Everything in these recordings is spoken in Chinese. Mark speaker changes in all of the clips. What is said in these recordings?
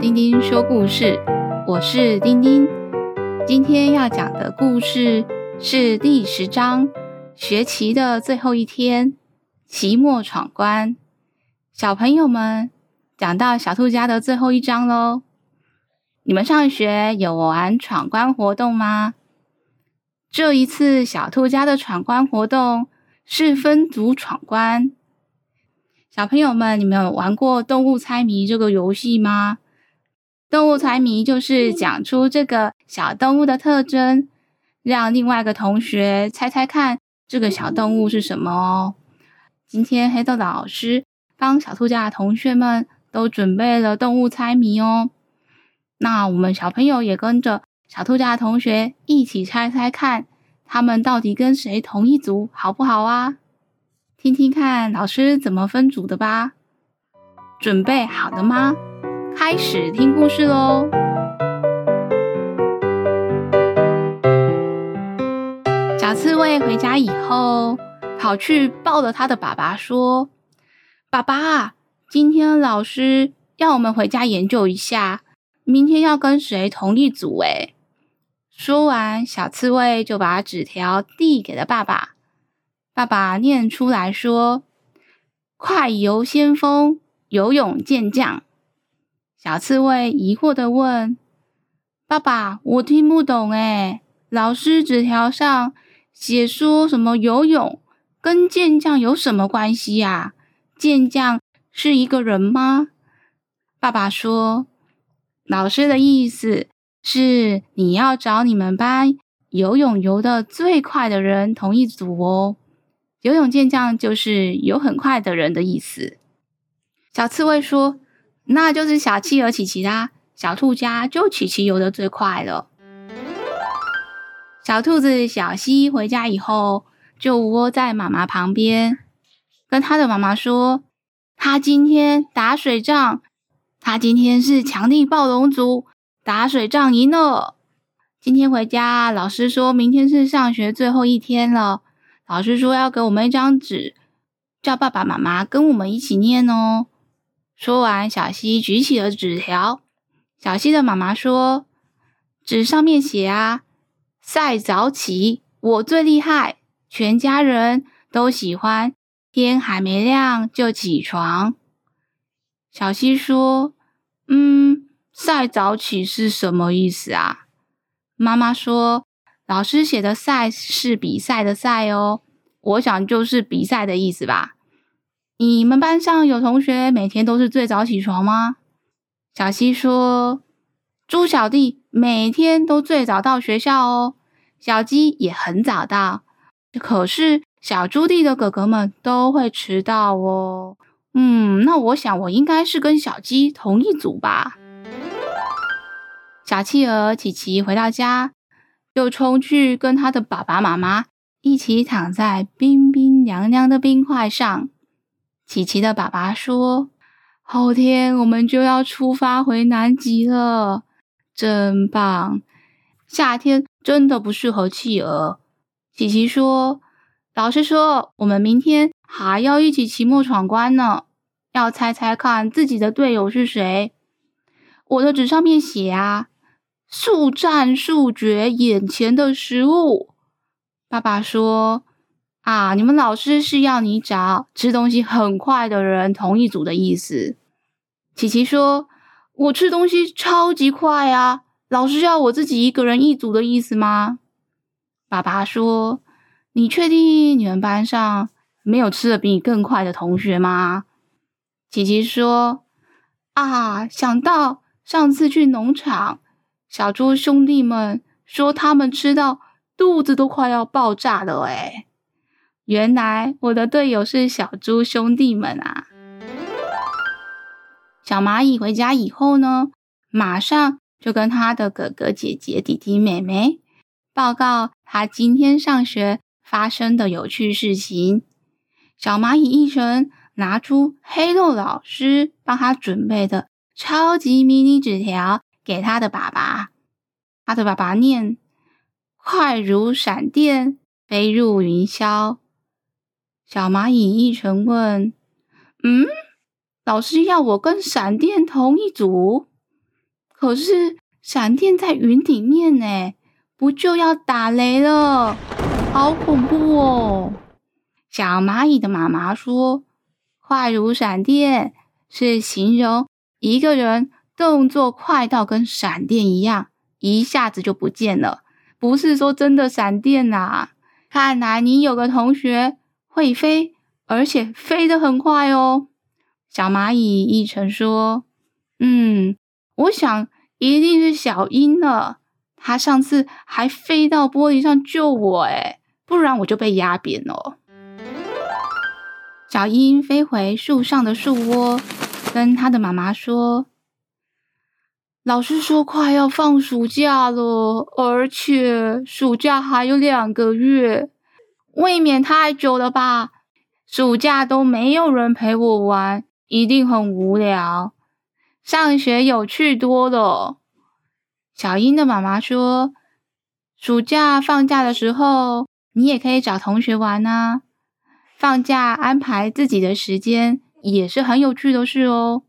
Speaker 1: 丁丁说故事，我是丁丁。今天要讲的故事是第十章，学期的最后一天，期末闯关。小朋友们，讲到小兔家的最后一章喽。你们上学有玩闯关活动吗？这一次小兔家的闯关活动是分组闯关。小朋友们，你们有玩过动物猜谜这个游戏吗？动物猜谜就是讲出这个小动物的特征，让另外一个同学猜猜看这个小动物是什么哦。今天黑豆老师帮小兔家的同学们都准备了动物猜谜哦。那我们小朋友也跟着小兔家的同学一起猜猜看，他们到底跟谁同一组，好不好啊？听听看老师怎么分组的吧。准备好了吗？开始听故事喽。小刺猬回家以后，跑去抱了他的爸爸，说：“爸爸，今天老师要我们回家研究一下，明天要跟谁同一组？”诶。说完，小刺猬就把纸条递给了爸爸。爸爸念出来说：“快游先锋，游泳健将。”小刺猬疑惑地问：“爸爸，我听不懂诶，老师纸条上写说什么游泳跟健将有什么关系呀？健将是一个人吗？”爸爸说：“老师的意思是你要找你们班游泳游得最快的人同一组哦。”游泳健将就是游很快的人的意思。小刺猬说：“那就是小企鹅琪琪啦，小兔家就琪琪游得最快了。”小兔子小溪回家以后，就窝在妈妈旁边，跟他的妈妈说：“他今天打水仗，他今天是强力暴龙族，打水仗赢了。今天回家，老师说明天是上学最后一天了。”老师说要给我们一张纸，叫爸爸妈妈跟我们一起念哦。说完，小西举起了纸条。小西的妈妈说：“纸上面写啊，赛早起，我最厉害，全家人都喜欢，天还没亮就起床。”小西说：“嗯，赛早起是什么意思啊？”妈妈说。老师写的“赛”是比赛的“赛”哦，我想就是比赛的意思吧。你们班上有同学每天都是最早起床吗？小西说：“猪小弟每天都最早到学校哦，小鸡也很早到，可是小猪弟的哥哥们都会迟到哦。”嗯，那我想我应该是跟小鸡同一组吧。小企鹅琪琪回到家。就冲去跟他的爸爸妈妈一起躺在冰冰凉凉的冰块上。琪琪的爸爸说：“后天我们就要出发回南极了，真棒！夏天真的不适合企鹅。”琪琪说：“老师说我们明天还要一起期末闯关呢，要猜猜看自己的队友是谁。我的纸上面写啊。”速战速决眼前的食物。爸爸说：“啊，你们老师是要你找吃东西很快的人同一组的意思。”琪琪说：“我吃东西超级快啊，老师要我自己一个人一组的意思吗？”爸爸说：“你确定你们班上没有吃得比你更快的同学吗？”琪琪说：“啊，想到上次去农场。”小猪兄弟们说，他们吃到肚子都快要爆炸了。诶，原来我的队友是小猪兄弟们啊！小蚂蚁回家以后呢，马上就跟他的哥哥姐姐、弟弟妹妹报告他今天上学发生的有趣事情。小蚂蚁一晨拿出黑豆老师帮他准备的超级迷你纸条。给他的爸爸，他的爸爸念：“快如闪电飞入云霄。”小蚂蚁一晨问：“嗯，老师要我跟闪电同一组？”可是闪电在云顶面呢，不就要打雷了？好恐怖哦！小蚂蚁的妈妈说：“快如闪电，是形容一个人动作快到跟闪电一样，一下子就不见了，不是说真的闪电呐。”看来你有个同学会飞，而且飞得很快哦。小蚂蚁一成说：“嗯，我想一定是小鹰了。它上次还飞到玻璃上救我，诶，不然我就被压扁了。”小鹰飞回树上的树窝，跟他的妈妈说：“老师说快要放暑假了，而且暑假还有两个月，未免太久了吧？暑假都没有人陪我玩，一定很无聊。上学有趣多了。”小英的妈妈说：“暑假放假的时候，你也可以找同学玩啊。”放假安排自己的时间也是很有趣的事哦。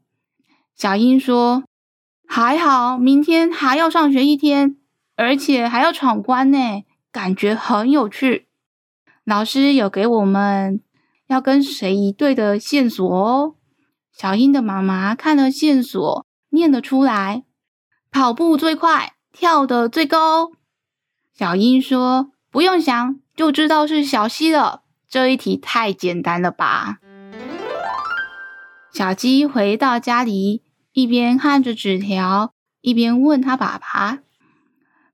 Speaker 1: 小英说：“还好，明天还要上学一天，而且还要闯关呢，感觉很有趣。老师有给我们要跟谁一队的线索哦。”小英的妈妈看了线索，念了出来：“跑步最快，跳得最高。”小英说：“不用想，就知道是小溪了。”这一题太简单了吧？小鸡回到家里，一边看着纸条，一边问他爸爸：“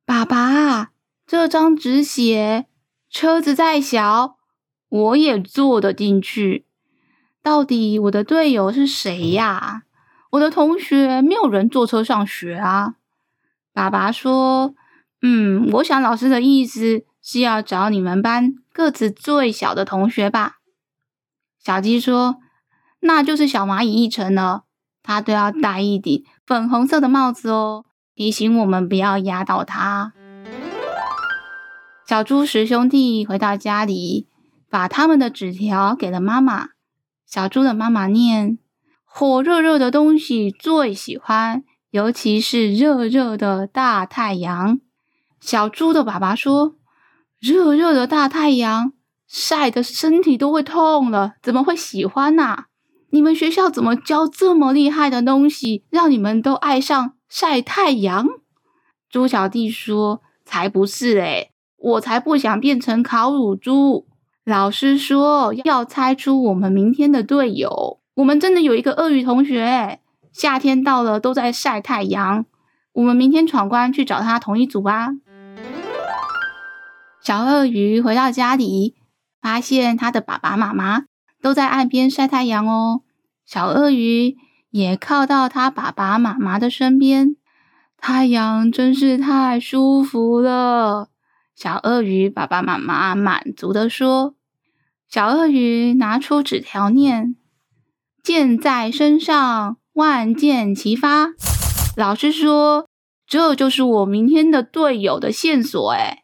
Speaker 1: 爸爸，这张纸写车子再小，我也坐得进去。到底我的队友是谁呀？我的同学没有人坐车上学啊。”爸爸说：“嗯，我想老师的意思是要找你们班。”个子最小的同学吧，小鸡说：“那就是小蚂蚁一成了，他都要戴一顶粉红色的帽子哦，提醒我们不要压到他。”小猪十兄弟回到家里，把他们的纸条给了妈妈。小猪的妈妈念：“火热热的东西最喜欢，尤其是热热的大太阳。”小猪的爸爸说。热热的大太阳晒得身体都会痛了，怎么会喜欢呢？你们学校怎么教这么厉害的东西，让你们都爱上晒太阳？猪小弟说：“才不是诶，我才不想变成烤乳猪。老师说要猜出我们明天的队友，我们真的有一个鳄鱼同学，夏天到了都在晒太阳。我们明天闯关去找他同一组吧。”小鳄鱼回到家里，发现他的爸爸妈妈都在岸边晒太阳哦。小鳄鱼也靠到他爸爸妈妈的身边，太阳真是太舒服了。小鳄鱼爸爸妈妈满足地说：“小鳄鱼拿出纸条念：‘箭在身上，万箭齐发。’老师说，这就是我明天的队友的线索。”诶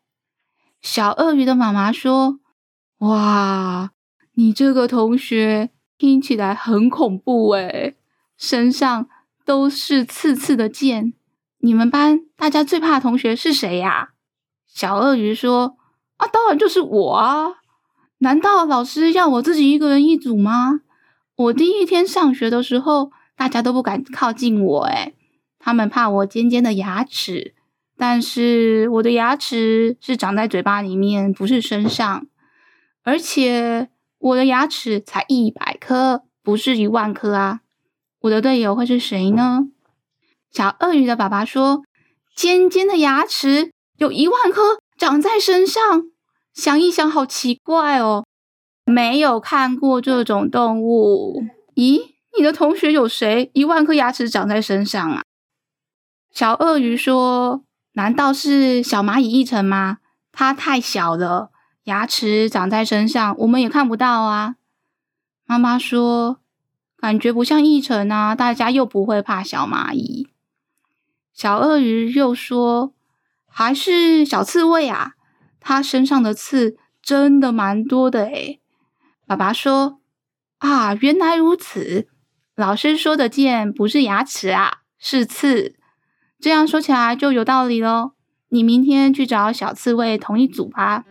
Speaker 1: 小鳄鱼的妈妈说：“哇，你这个同学听起来很恐怖诶，身上都是刺刺的箭。你们班大家最怕同学是谁呀？”小鳄鱼说：“啊，当然就是我啊！难道老师要我自己一个人一组吗？我第一天上学的时候，大家都不敢靠近我，诶，他们怕我尖尖的牙齿。”但是我的牙齿是长在嘴巴里面，不是身上，而且我的牙齿才一百颗，不是一万颗啊！我的队友会是谁呢？小鳄鱼的爸爸说：“尖尖的牙齿有一万颗长在身上，想一想，好奇怪哦，没有看过这种动物。咦，你的同学有谁一万颗牙齿长在身上啊？”小鳄鱼说。难道是小蚂蚁一成吗？它太小了，牙齿长在身上，我们也看不到啊。妈妈说，感觉不像一成啊，大家又不会怕小蚂蚁。小鳄鱼又说，还是小刺猬啊，它身上的刺真的蛮多的诶。爸爸说，啊，原来如此，老师说的剑不是牙齿啊，是刺。这样说起来就有道理喽。你明天去找小刺猬同一组吧。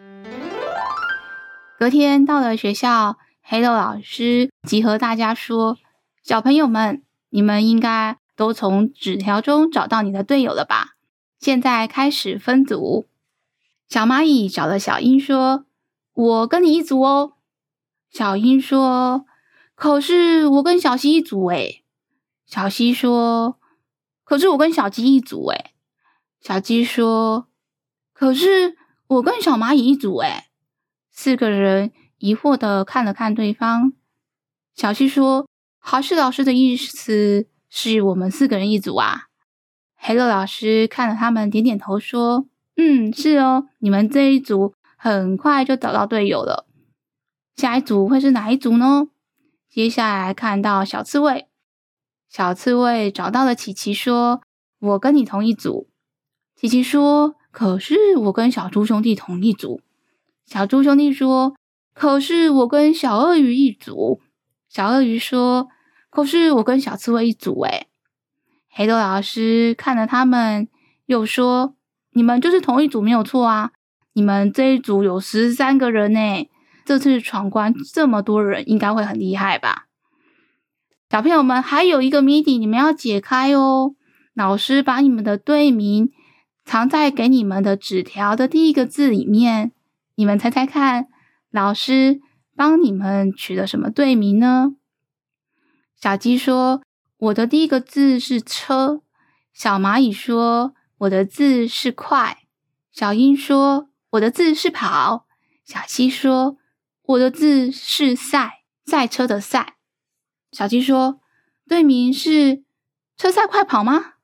Speaker 1: 隔天到了学校，黑豆老师集合大家说：“小朋友们，你们应该都从纸条中找到你的队友了吧？现在开始分组。”小蚂蚁找了小鹰说：“我跟你一组哦。”小鹰说：“可是我跟小溪一组诶。”小溪说：“可是我跟小鸡一组诶。”小鸡说：“可是我跟小蚂蚁一组诶。”四个人疑惑的看了看对方。小溪说：“还是老师的意思是我们四个人一组啊？”黑豆老师看了他们，点点头说：“嗯，是哦，你们这一组很快就找到队友了。下一组会是哪一组呢？”接下来看到小刺猬，小刺猬找到了琪琪，说：“我跟你同一组。”琪琪说：“可是我跟小猪兄弟同一组。”小猪兄弟说：“可是我跟小鳄鱼一组。”小鳄鱼说：“可是我跟小刺猬一组。”诶黑豆老师看了他们，又说：“你们就是同一组，没有错啊！你们这一组有十三个人呢，这次闯关这么多人，应该会很厉害吧？”小朋友们，还有一个谜底，你们要解开哦。老师把你们的队名藏在给你们的纸条的第一个字里面。你们猜猜看，老师帮你们取了什么队名呢？小鸡说：“我的第一个字是车。”小蚂蚁说：“我的字是快。”小鹰说：“我的字是跑。”小溪说：“我的字是赛，赛车的赛。”小鸡说：“队名是车赛快跑吗？”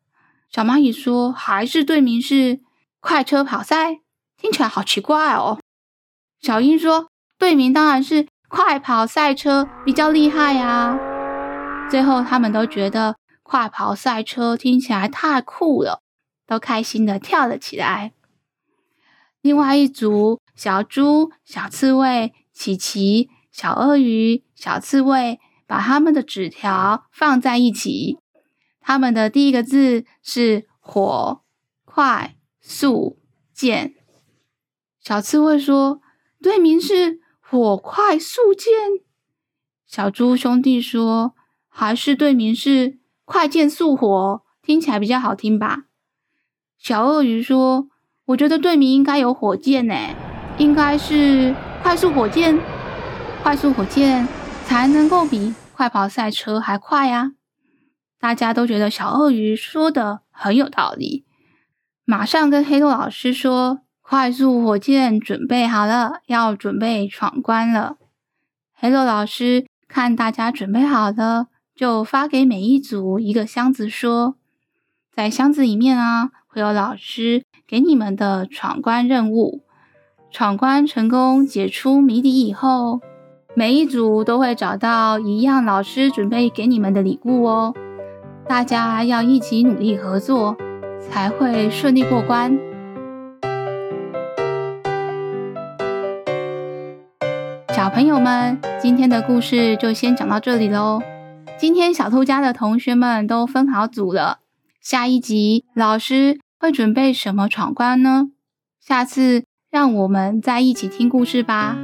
Speaker 1: 小蚂蚁说：“还是队名是快车跑赛？听起来好奇怪哦。”小鹰说：“队名当然是快跑赛车比较厉害呀。”最后，他们都觉得快跑赛车听起来太酷了，都开心的跳了起来。另外一组，小猪、小刺猬、琪琪、小鳄鱼、小刺猬，把他们的纸条放在一起。他们的第一个字是火、快、速、健。小刺猬说。队名是火快速健，小猪兄弟说，还是队名是快剑速火，听起来比较好听吧？小鳄鱼说，我觉得队名应该有火箭呢，应该是快速火箭，快速火箭才能够比快跑赛车还快呀！大家都觉得小鳄鱼说的很有道理，马上跟黑豆老师说。快速火箭准备好了，要准备闯关了。黑豆老师看大家准备好了，就发给每一组一个箱子，说：“在箱子里面啊，会有老师给你们的闯关任务。闯关成功，解出谜底以后，每一组都会找到一样老师准备给你们的礼物哦。大家要一起努力合作，才会顺利过关。”小朋友们，今天的故事就先讲到这里喽。今天小兔家的同学们都分好组了，下一集老师会准备什么闯关呢？下次让我们再一起听故事吧。